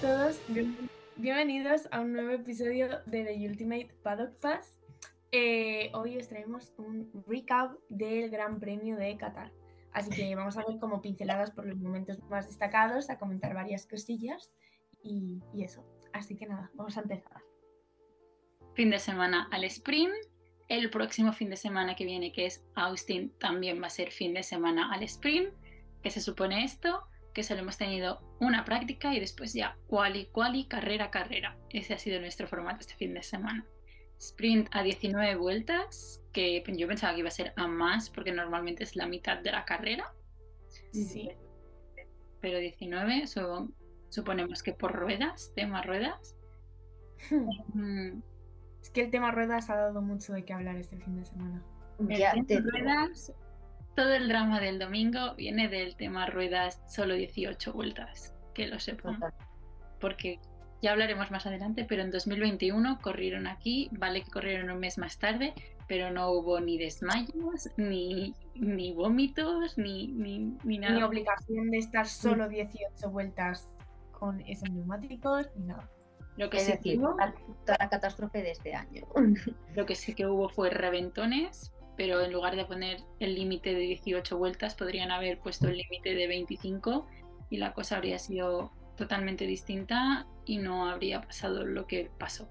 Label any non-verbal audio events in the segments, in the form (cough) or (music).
todos, bien- bienvenidos a un nuevo episodio de The Ultimate Paddock Pass. Eh, hoy os traemos un recap del Gran Premio de Qatar. Así que vamos a ver como pinceladas por los momentos más destacados, a comentar varias cosillas y, y eso. Así que nada, vamos a empezar. fin de semana al sprint. El próximo fin de semana que viene, que es Austin, también va a ser fin de semana al sprint. ¿Qué se supone esto? Que solo hemos tenido una práctica y después ya quali, quali, carrera, carrera. Ese ha sido nuestro formato este fin de semana. Sprint a 19 vueltas, que yo pensaba que iba a ser a más porque normalmente es la mitad de la carrera. Sí. Pero 19, su- suponemos que por ruedas, tema ruedas. Mm, Es que el tema ruedas ha dado mucho de qué hablar este fin de semana. El Ya tema te ruedas, todo el drama del domingo viene del tema ruedas solo 18 vueltas, que lo sepan, porque ya hablaremos más adelante, pero en 2021 corrieron aquí, vale que corrieron un mes más tarde, pero no hubo ni desmayos, ni, ni vómitos, ni, ni, ni nada. Ni obligación de estar solo 18 vueltas con esos neumáticos, ni nada. Lo que, Es sí que decir, hubo, la, toda la catástrofe de este año. (laughs) lo que sí que hubo fue reventones, pero en lugar de poner el límite de 18 vueltas, podrían haber puesto el límite de 25 y la cosa habría sido totalmente distinta y no habría pasado lo que pasó.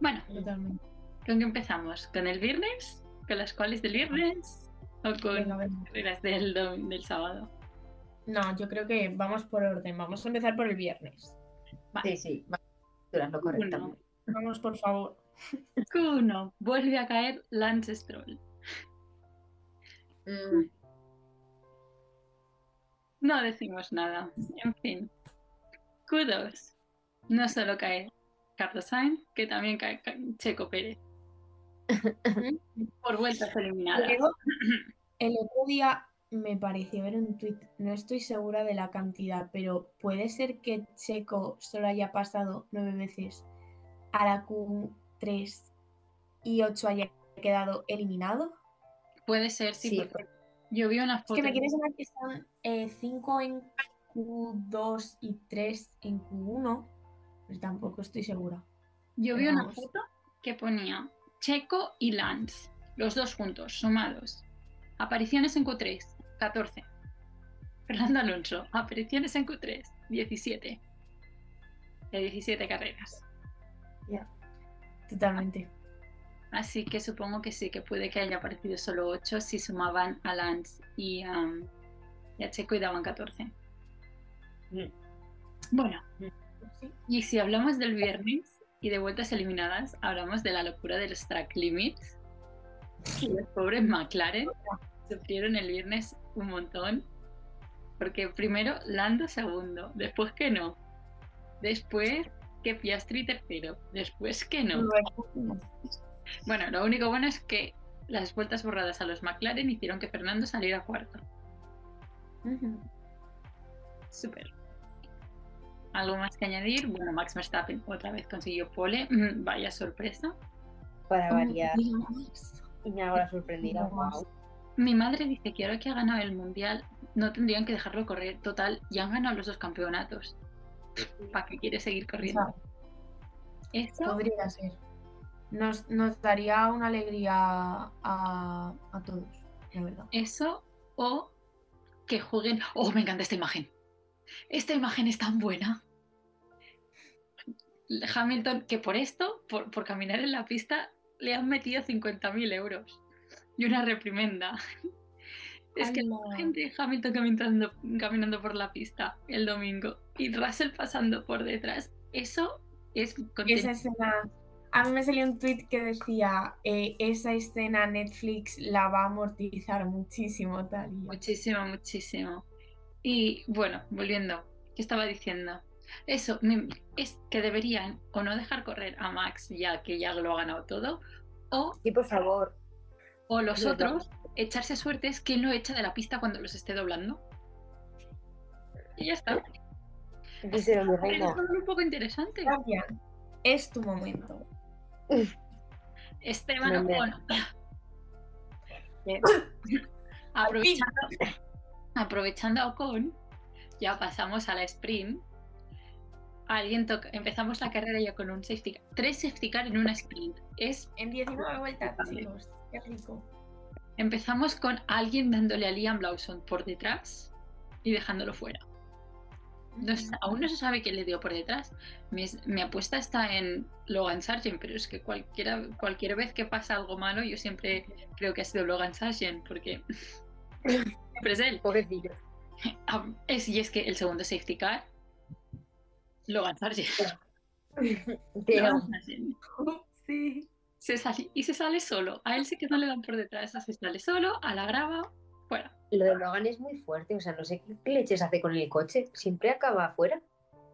Bueno, Totalmente. ¿con qué empezamos? ¿Con el viernes? ¿Con las cuales del viernes? ¿O con Venga, venga. las carreras del, del sábado? No, yo creo que vamos por orden. Vamos a empezar por el viernes. Vale. Sí, sí, va durando correctamente. Vamos, por favor. Q1, vuelve a caer Lance Stroll. Mm, No decimos nada. En fin. Q2. No solo cae Carlos Sainz, que también cae Ca- Checo Pérez. (laughs) Por vueltas eliminadas. Luego, el otro día me pareció ver un tuit, no estoy segura de la cantidad, pero puede ser que Checo solo haya pasado nueve veces a la Q3 y 8 haya quedado eliminado. Puede ser, sí, Sí, porque yo vi una Es foto. que me quiere sonar que están 5 en Q2 y 3 en Q1, pero tampoco estoy segura. Yo vi una foto que ponía Checo y Lance, los dos juntos, sumados. Apariciones en Q3, 14. Fernando Alonso, apariciones en Q3, 17. De 17 carreras. Totalmente. Así que supongo que sí, que puede que haya aparecido solo 8 si sumaban a Lance y, um, y a Checo y daban 14. Mm. Bueno, Sí. y si hablamos del viernes y de vueltas eliminadas, hablamos de la locura de los track limits. Y los pobres McLaren sufrieron el viernes un montón. Porque primero Lando segundo, después que no. Después que Piastri tercero, después que no. Bueno, lo único bueno es que las vueltas borradas a los McLaren hicieron que Fernando saliera cuarto. Ujú. Súper. ¿Algo más que añadir? Bueno, Max Verstappen otra vez consiguió pole. Mm, Vaya sorpresa. para variar. Dios. Y me sorprendida. Dios. wow. Mi madre dice que ahora que ha ganado el mundial no tendrían que dejarlo correr. Total, ya han ganado los dos campeonatos. ¿Para qué quiere seguir corriendo? Eso Podría ser. Nos, nos daría una alegría a, a todos, la verdad. Eso o que jueguen. Oh, me encanta esta imagen. Esta imagen es tan buena. Hamilton, que por esto, por, por caminar en la pista, le han metido 50.000 euros y una reprimenda. Es que la gente de Hamilton caminando, caminando por la pista el domingo y Russell pasando por detrás, eso es Esa escena. A mí me salió un tweet que decía: eh, Esa escena Netflix la va a amortizar muchísimo, tal. Muchísimo, muchísimo. Y bueno, volviendo, ¿qué estaba diciendo? Eso, es que deberían o no dejar correr a Max ya que ya lo ha ganado todo, o, Sí, por favor. o los otros echarse suertes que lo echa de la pista cuando los esté doblando. Y ya está. Díselo, mi Es un poco interesante. Es tu momento. Esteban Ocon. (laughs) aprovechando, aprovechando a Ocon, ya pasamos a la sprint. alguien toca, empezamos la carrera ya con un safety car. Tres safety car en una sprint. Es, En 19 vueltas, chicos. Qué rico. empezamos con alguien dándole a Liam Lawson por detrás y dejándolo fuera. No aún no se sabe quién le dio por detrás. Mi, mi apuesta está en Logan Sargent, pero es que cualquiera, cualquier vez que pasa algo malo, yo siempre creo que ha sido Logan Sargent, porque (laughs) siempre es él. Pobrecillo. (laughs) Ah, es, y es que el segundo safety car, Logan Sargent. (laughs) Logan. Sargent. Sí. Se sale- y se sale solo. A él sí que no le dan por detrás, se sale solo, a la grava, fuera. Lo de Logan es muy fuerte, o sea, no sé qué leches hace con el coche. Siempre acaba afuera.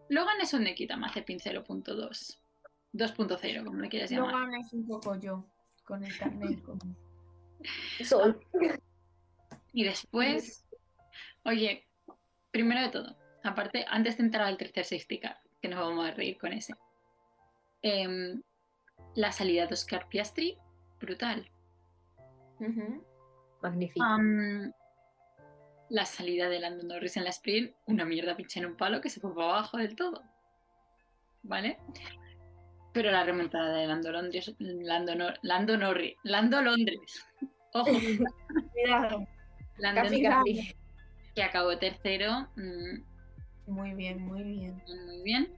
Logan es un Nikita Mazepin 0.2. 2.0, como le quieras llamar. Logan es un poco yo con el carnet. con- (laughs) Sol. Y después, oye, primero de todo, aparte, antes de entrar al tercer safety car, que nos vamos a reír con ese, em, la salida de Oscar Piastri, brutal. Ujú. Magnífico. La salida de Lando Norris en la sprint, una mierda pinche en un palo que se fue para abajo del todo. ¿Vale? Pero la remontada de Lando Londres, Lando, Nor- Lando Norris, Lando Londres. Ojo, (laughs) Cuidado. Lando Casi, Norris, casi. que acabó tercero. mm, Muy bien, muy bien. Muy bien.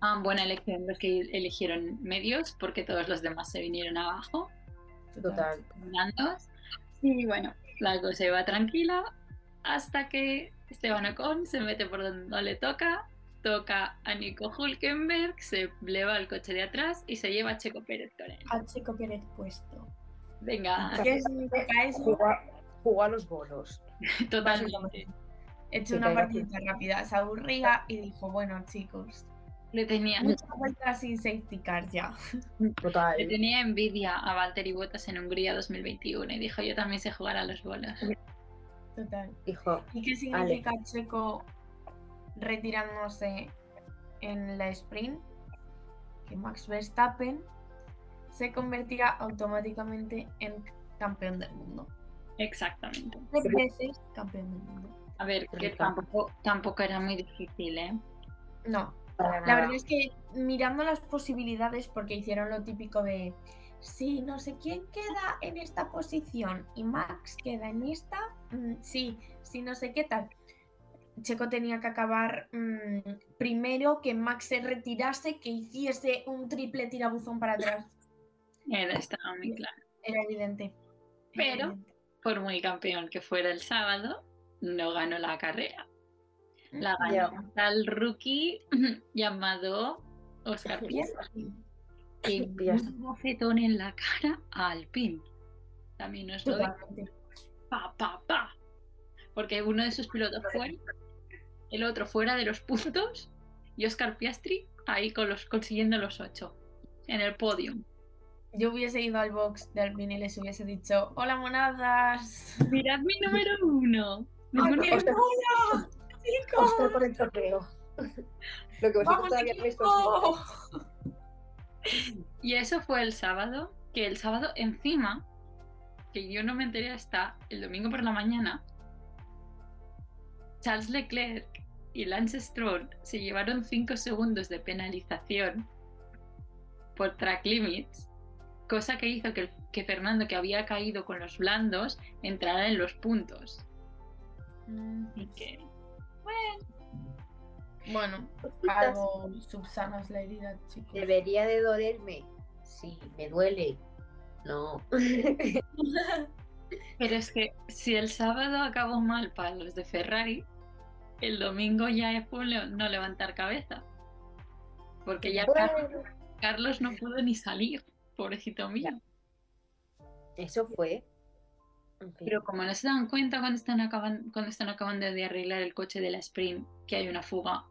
Ah, buena elección los que eligieron medios, porque todos los demás se vinieron abajo, Total. blandos. Y bueno, la cosa iba tranquila hasta que Esteban Ocon se mete por donde no le toca, toca a Nico Hulkenberg, se le va el coche de atrás y se lleva a Checo Pérez con él. A Checo Pérez puesto. Venga, ¿Qué eso? Jugó, a- los bolos. totalmente. He hecho una partida rápida. Se aburría y dijo, bueno, chicos, Le tenía, muchas vueltas sin safety car ya. Total. le tenía envidia a Valtteri Bottas en Hungría 2021 y dijo, yo también sé jugar a los bolos. Total. Dijo, ¿Y qué significa Checo retirándose en la sprint? Que Max Verstappen se convertirá automáticamente en campeón del mundo. Exactamente. Tres veces campeón del mundo. A ver, que tampoco, tampoco era muy difícil, ¿eh? No, la verdad es que mirando las posibilidades, porque hicieron lo típico de si no sé quién queda en esta posición y Max queda en esta, mm, sí, si no sé qué tal. Checo tenía que acabar mm, primero que Max se retirase, que hiciese un triple tirabuzón para atrás. Era, estaba muy claro. Era evidente. era Pero- evidente. Por muy campeón que fuera el sábado, no ganó la carrera. La ganó tal rookie (laughs) llamado Oscar Piastri. Que un bofetón en la cara a Alpine. También os lo. Pa, pa, pa. Porque uno de sus pilotos fuera, el otro fuera de los puntos y Oscar Piastri ahí con los, consiguiendo los ocho en el podium. Yo hubiese ido al box de Alpine y les hubiese dicho, hola monadas. Mirad mi número uno. Mi ¡Ay, Oscar- mola! ¡Chicos! Oscar con el trofeo. (laughs) Lo que vosotros ¡Vamos, todavía no habéis conseguido. equipo! Y eso fue el sábado, que el sábado encima, que yo no me enteré hasta el domingo por la mañana, Charles Leclerc y Lance Stroll se llevaron 5 segundos de penalización por track limits, cosa que hizo que, que Fernando, que había caído con los blandos, entrara en los puntos. Mm, Bueno, algo subsanas la herida, chicos. Debería de dolerme. Sí, me duele. No. (laughs) Pero es que si el sábado acabó mal para los de Ferrari, el domingo ya es le- no levantar cabeza. Porque ya Car- Bueno, Carlos no pudo ni salir, pobrecito mío. eso fue. En fin. Pero como no se dan cuenta cuando están, acaban- cuando están acabando de arreglar el coche de la Sprint, que hay una fuga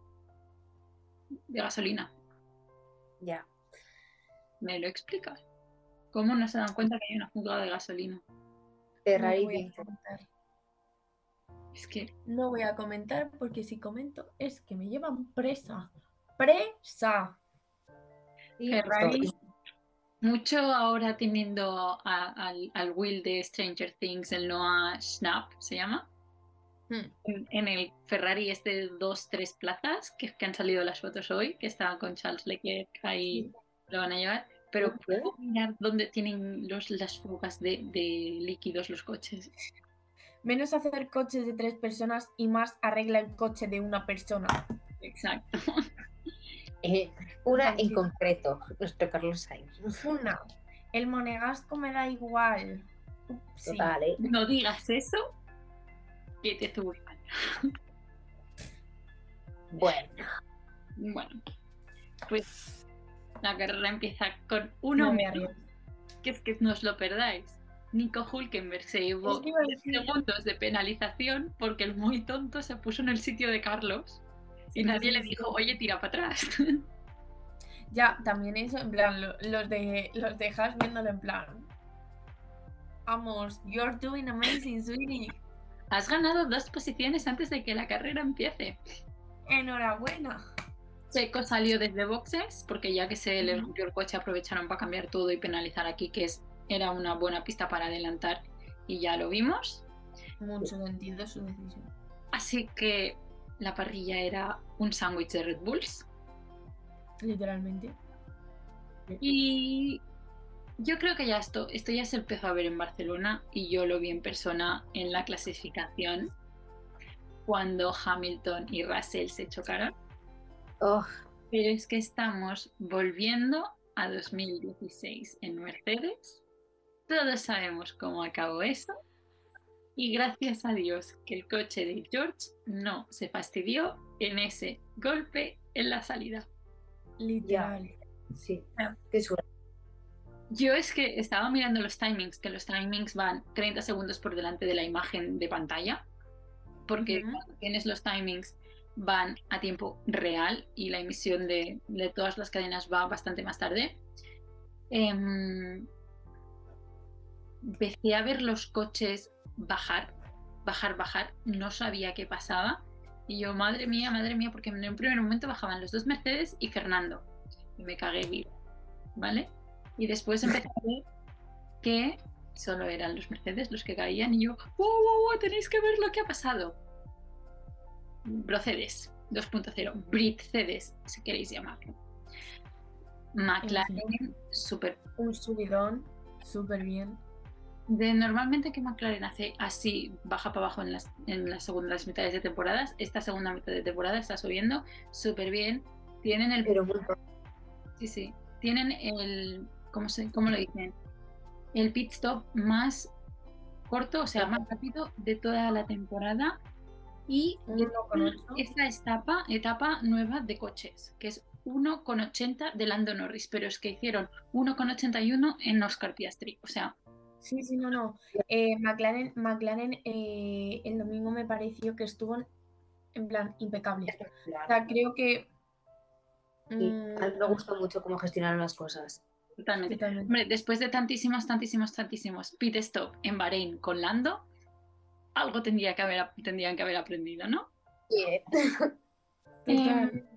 de gasolina, Ya. ¿me lo explicas? ¿Cómo no se dan cuenta que hay una fuga de gasolina? Ferrari no, voy bien. a comentar. Es que No voy a comentar porque si comento es que me llevan presa. ¡Presa! Ferrari. Mucho ahora teniendo a- al, al Will de Stranger Things, el Noah Schnapp, ¿se llama? Hmm. En, en el Ferrari este de dos, tres plazas, que, que han salido las fotos hoy, que estaba con Charles Leclerc ahí, lo van a llevar. Pero. ¿puedo mirar dónde tienen los, las fugas de, de líquidos los coches? Menos hacer coches de tres personas y más arregla el coche de una persona. Exacto. (laughs) Eh, una en concreto, nuestro Carlos Sainz. Una, el monegasco me da igual. Upsi. Total, ¿eh? No digas eso, que te zurran. Bueno, Bueno, pues la carrera empieza con No uno me menos, arriesgo. que es que no os lo perdáis. Nico Hulkenberg se llevó Es que iba a 10 decir- segundos de penalización porque el muy tonto se puso en el sitio de Carlos y nadie le dijo, oye, tira para atrás. (laughs) Ya, también eso, en plan, lo- los, de, los dejas viéndolo en plan. Vamos, you're doing amazing, sweetie. Has ganado dos posiciones antes de que la carrera empiece. Enhorabuena. Checo salió desde boxes porque ya que se le rompió el coche aprovecharon para cambiar todo y penalizar aquí, que es, era una buena pista para adelantar y ya lo vimos. Mucho sentido su decisión. Así que la parrilla era un sándwich de Red Bulls. Literalmente. Y yo creo que ya esto, esto ya se empezó a ver en Barcelona y yo lo vi en persona en la clasificación cuando Hamilton y Russell se chocaron. oh, Pero es que estamos volviendo a 2016 en Mercedes. Todos sabemos cómo acabó eso. Y gracias a Dios que el coche de George no se fastidió en ese golpe en la salida. Literal. sí, qué suerte. Yo es que estaba mirando los timings, que los timings van 30 segundos por delante de la imagen de pantalla, porque Ujú. cuando tienes los timings van a tiempo real y la emisión de, de todas las cadenas va bastante más tarde. Em, empecé a ver los coches bajar, bajar, bajar, no sabía qué pasaba. Y yo, madre mía, madre mía, porque en un primer momento bajaban los dos Mercedes y Fernando. Y me cagué viva, ¿vale? Y después (laughs) empecé a ver que solo eran los Mercedes los que caían y yo, wow, wow, wow, tenéis que ver lo que ha pasado. Brocedes 2.0, Britcedes, si queréis llamarlo. McLaren, súper Un subidón. Súper bien. De normalmente que McLaren hace así, baja para abajo en las, en las segundas mitades de temporadas, esta segunda mitad de temporada está subiendo súper bien. Tienen el, Pero muy sí, sí, tienen el, ¿cómo, se, ¿cómo lo dicen? El pit stop más corto, o sea, más rápido de toda la temporada. Y Un 1,8. esta etapa, etapa nueva de coches, que es 1,80 de Lando Norris, pero es que hicieron 1,81 en Oscar Piastri, o sea, Sí, sí, no, no. Eh, McLaren, McLaren eh, el domingo me pareció que estuvo en, en plan impecable. O sea, creo que. Sí, mm, a mí me gusta mucho cómo gestionaron las cosas. totalmente. totalmente. Hombre, después de tantísimos, tantísimos, tantísimos pit stop en Bahrein con Lando, algo tendría que haber, tendrían que haber aprendido, ¿no? (laughs) Total. Em,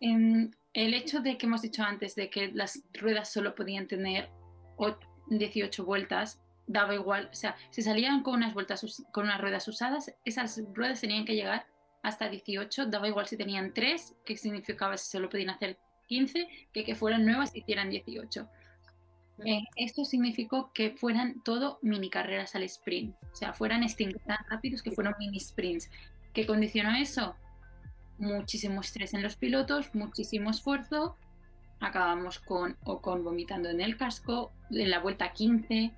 em, el hecho de que hemos dicho antes de que las ruedas solo podían tener o- 18 vueltas, daba igual, o sea, si salían con unas vueltas con unas ruedas usadas, esas ruedas tenían que llegar hasta 18, daba igual si tenían 3, que significaba si solo podían hacer 15, que que fueran nuevas y hicieran 18. Eh, esto significó que fueran todo mini carreras al sprint, o sea, fueran stints tan rápidos que fueron mini sprints. ¿Qué condicionó eso? Muchísimo estrés en los pilotos, muchísimo esfuerzo. Acabamos con Ocon vomitando en el casco, en la vuelta 15,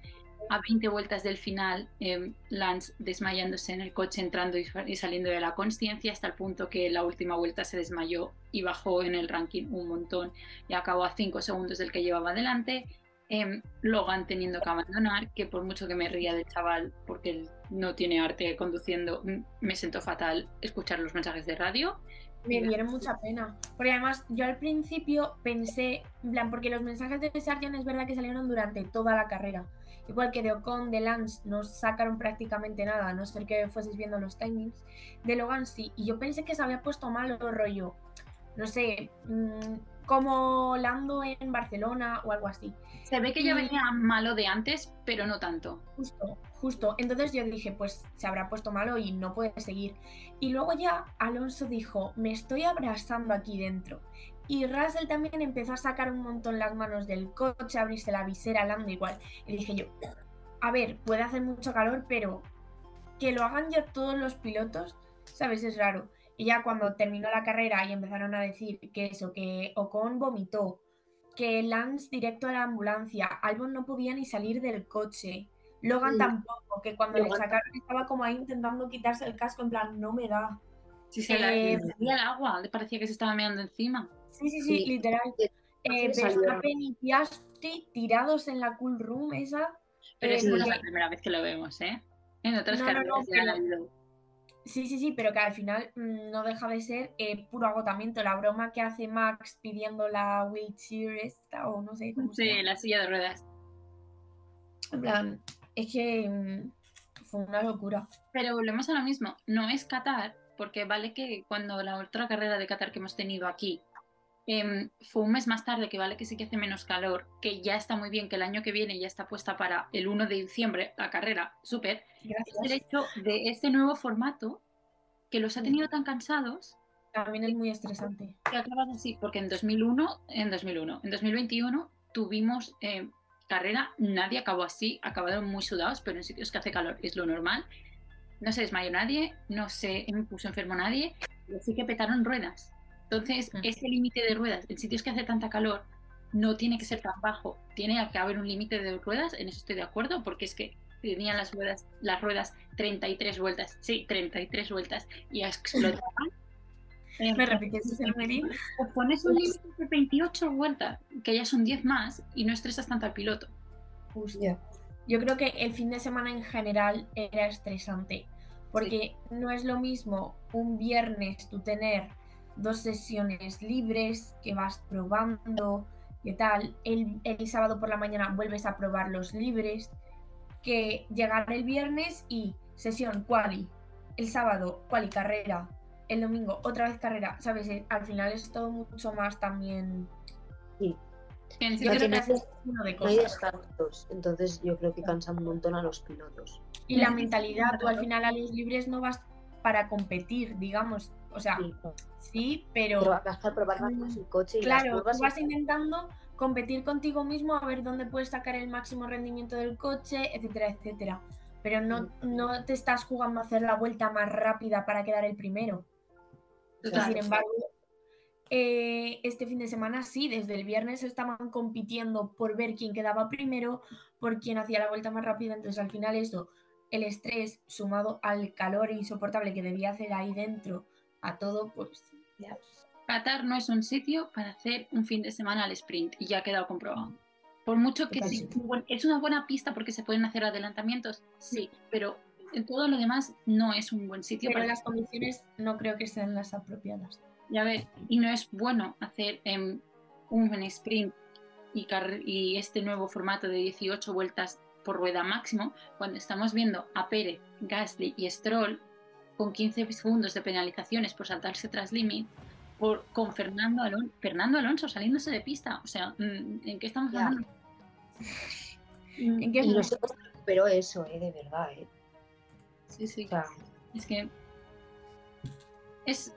a 20 vueltas del final, eh, Lance desmayándose en el coche, entrando y, saliendo de la consciencia, hasta el punto que la última vuelta se desmayó y bajó en el ranking un montón y acabó a 5 segundos del que llevaba adelante. Em, Logan teniendo que abandonar, que por mucho que me ría del chaval, porque él no tiene arte conduciendo, me sentó fatal escuchar los mensajes de radio. Me dieron mucha pena. Porque además, yo al principio pensé, en plan, porque los mensajes de Sargent es verdad que salieron durante toda la carrera. Igual que de Ocon, de Lance, no sacaron prácticamente nada, a no ser que fueses viendo los timings. De Logan sí. Y yo pensé que se había puesto mal el rollo. No sé, mm, como Lando en Barcelona o algo así. Se ve que ya venía malo de antes, pero no tanto. Justo, justo. Entonces yo dije, pues se habrá puesto malo y no puede seguir. Y luego ya Alonso dijo, me estoy abrazando aquí dentro. Y Russell también empezó a sacar un montón las manos del coche, a abrirse la visera, Lando igual. Y dije yo, a ver, puede hacer mucho calor, pero que lo hagan ya todos los pilotos, ¿sabes? Es raro. Y ya cuando terminó la carrera y empezaron a decir que eso, que Ocon vomitó, que Lance directo a la ambulancia, Albon no podía ni salir del coche, Logan Mm. tampoco, que cuando le sacaron estaba como ahí intentando quitarse el casco, en plan, no me da. Si se Eh, salía el agua, le parecía que se estaba meando encima. Sí, sí, sí, Sí. literal. Sí, Eh, le salió. Verstappen y Piastri tirados en la cool room esa. Pero Eh, es no es porque- la primera vez que lo vemos, ¿eh? En otras No, no, no, carreras ya pero-. Sí, sí, sí, pero que al final mm, no deja de ser eh, puro agotamiento. La broma que hace Max pidiendo la wheelchair esta, o no sé cómo se Sí, llama. la silla de ruedas. En plan, es que mm, fue una locura. Pero volvemos a lo mismo. No es Qatar, porque vale que cuando la otra carrera de Qatar que hemos tenido aquí em, fue un mes más tarde, que vale que sí que hace menos calor, que ya está muy bien, que el año que viene ya está puesta para el 1 de diciembre la carrera, súper. Es el hecho de este nuevo formato que los ha tenido tan cansados También es muy estresante. que acaban así, porque en 2001, en 2001, en 2021 tuvimos eh, carrera, nadie acabó así, acabaron muy sudados, pero en sitios que hace calor es lo normal. No se desmayó nadie, no se puso enfermo nadie, sí que petaron ruedas. Entonces, Mm. ese límite de ruedas en sitios que hace tanta calor no tiene que ser tan bajo, tiene que haber un límite de ruedas, en eso estoy de acuerdo, porque es que tenían las ruedas, las ruedas 33 vueltas, sí, 33 vueltas y explotaban. ¿Me repites o pones un límite de 28 vueltas, que ya son 10 más, y no estresas tanto al piloto. Justo. Yo creo que el fin de semana en general era estresante, porque no es lo mismo un viernes tú tener dos sesiones libres que vas probando, qué tal, el, el sábado por la mañana vuelves a probar los libres, que llegar el viernes y sesión quali, el sábado quali carrera, el domingo otra vez carrera, ¿sabes? Eh, Al final es todo mucho más también... Sí. En Yo No creo tiene- que haces uno de No hay cosas. descansos, entonces yo creo que cansa un montón a los pilotos. Y la mentalidad, tú al final a los libres no vas para competir, digamos. O sea, Sí, sí, pero, pero vas a probar más el coche y las claro, curvas tú vas y- intentando competir contigo mismo a ver dónde puedes sacar el máximo rendimiento del coche, etcétera, etcétera. Pero no, no te estás jugando a hacer la vuelta más rápida para quedar el primero. Claro. Sin embargo, eh, este fin de semana sí, desde el viernes estaban compitiendo por ver quién quedaba primero, por quién hacía la vuelta más rápida. Entonces, al final, eso, el estrés sumado al calor insoportable que debía hacer ahí dentro, a todo, pues. Ya. Qatar no es un sitio para hacer un fin de semana al sprint y ya ha quedado comprobado. Por mucho que sí, es una buena pista porque se pueden hacer adelantamientos, sí, pero en todo lo demás no es un buen sitio Pero para las condiciones no creo que sean las apropiadas. Ya ver, y no es bueno hacer em, un sprint y, car- y este nuevo formato de 18 vueltas por rueda máximo cuando estamos viendo a Pérez, Gasly y Stroll con 15 segundos de penalizaciones por saltarse tras límite por, con Fernando, Alon- Fernando Alonso saliéndose de pista. O sea, mm, ¿en qué estamos Ya. hablando? (laughs) ¿En qué Y no cómo recuperó eso, eh, de verdad. Eh. Sí, sí. O sea, Es que es,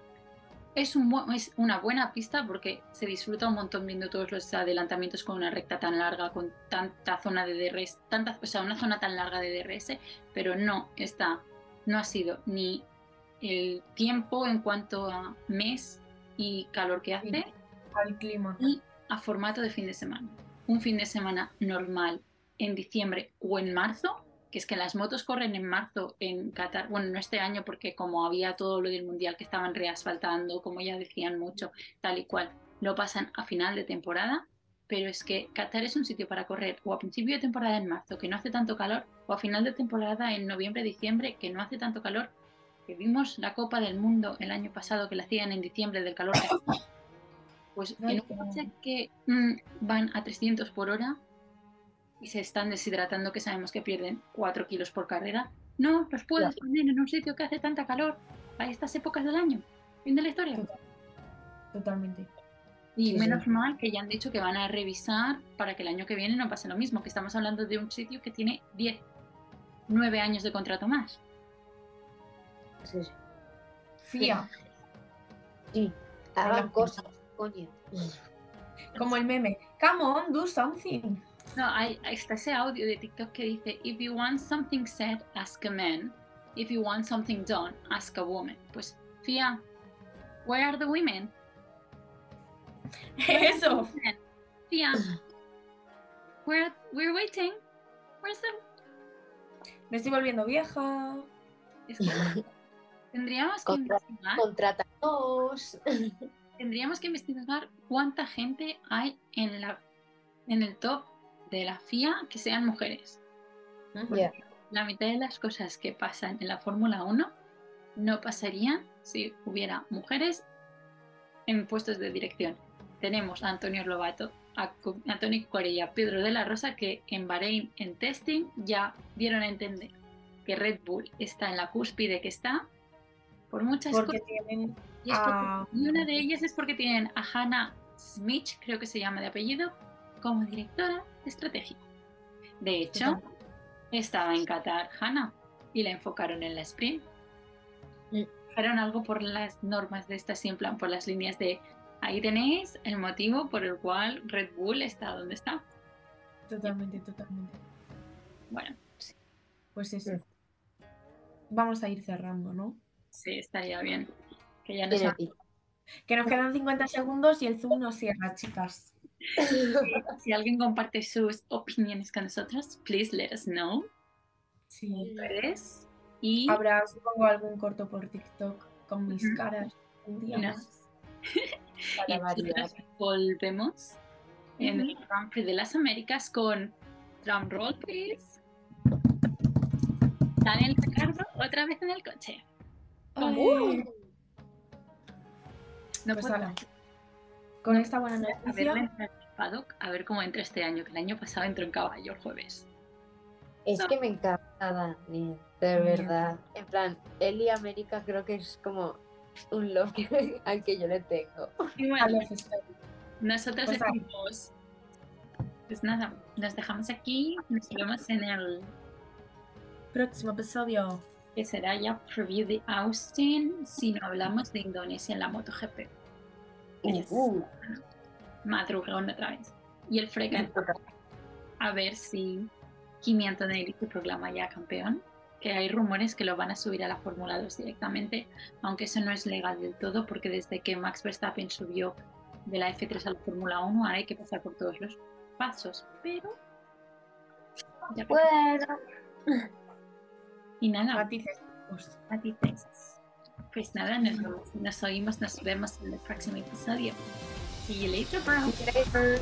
es, un buen- es una buena pista porque se disfruta un montón viendo todos los adelantamientos con una recta tan larga, con tanta zona de DRS, tanta, o sea, una zona tan larga de DRS, pero no está, no ha sido ni el tiempo en cuanto a mes y calor que hace, Sí. Al clima. y a formato de fin de semana. Un fin de semana normal en diciembre o en marzo, que es que las motos corren en marzo en Qatar, bueno, no este año porque como había todo lo del mundial que estaban reasfaltando, como ya decían mucho, tal y cual, lo pasan a final de temporada, pero es que Qatar es un sitio para correr o a principio de temporada en marzo, que no hace tanto calor, o a final de temporada en noviembre, diciembre, que no hace tanto calor, que vimos la Copa del Mundo el año pasado que la hacían en diciembre del calor. Pues en un coche que mm, van a 300 por hora y se están deshidratando, que sabemos que pierden 4 kilos por carrera, no los puedes poner en un sitio que hace tanta calor a estas épocas del año. Fin de la historia. Totalmente. Y Sí, sí. menos mal que ya han dicho que van a revisar para que el año que viene no pase lo mismo, que estamos hablando de un sitio que tiene 10, 9 años de contrato más. Sí, sí. Fía, Sí, hagan cosas, coño. como el meme. Come on, do something. No, hay, está ese audio de TikTok que dice, if you want something said, ask a man. If you want something done, ask a woman. Pues, Fia, where are the women? (laughs) Eso. Fia, we're, we're waiting. Where's the... Me estoy volviendo vieja. Es que tendríamos que Contra- investigar, Contrátanos. tendríamos que investigar cuánta gente hay en la en el top de la FIA que sean mujeres. La mitad de las cosas que pasan en la Fórmula 1 no pasarían si hubiera mujeres en puestos de dirección. Tenemos a Antonio Lobato, a Antonio Corella, Pedro de la Rosa, que en Bahrein, en testing, ya dieron a entender que Red Bull está en la cúspide que está por muchas Porque cosas. tienen Y, es porque- a- y una de ellas es porque tienen a Hannah Smith, creo que se llama de apellido, como directora de estrategia. De hecho, estaba en Qatar Hannah y la enfocaron en la sprint. Mm. Fueron algo por las normas de estas, en plan por las líneas de ahí tenéis el motivo por el cual Red Bull está donde está. Totalmente, totalmente. Bueno, Pues eso. Vamos a ir cerrando, ¿no? sí, estaría bien. Que ya nos ha-. Que nos quedan 50 segundos y el Zoom nos cierra, chicas. Si alguien comparte sus opiniones con nosotros, please let us know. Sí. Redes. Y Habrá, supongo, algún corto por TikTok con mis Ujú. caras día (laughs) Y nos- volvemos en el Grand Prix de las Américas con drum roll, please. Daniel Ricardo otra vez en el coche. No Pues puedo. Con esta buena a noticia, entrar al paddock, a ver cómo entra este año, que el año pasado entró en caballo el jueves. Es No. que me encanta Dani, de verdad. En plan, él y América creo que es como un love que- (laughs) al que yo le tengo. Y a bueno, nosotros Pues, decimos, pues nada, nos dejamos aquí, nos vemos en el próximo episodio. que será ya preview de Austin si no hablamos de Indonesia en la MotoGP. Yes. Uh, Madrugón otra vez. Y el Fregan a ver si Kimi Antonelli se proclama ya campeón. Que hay rumores que lo van a subir a la Fórmula 2 directamente, aunque eso no es legal del todo, porque desde que Max Verstappen subió de la F3 a la Fórmula 1, ahora hay que pasar por todos los pasos. Pero. ya bueno, Y nada, Matices. Matices. Pues nada, nos, nos oímos, nos vemos en el próximo episodio. See you later, bro. later.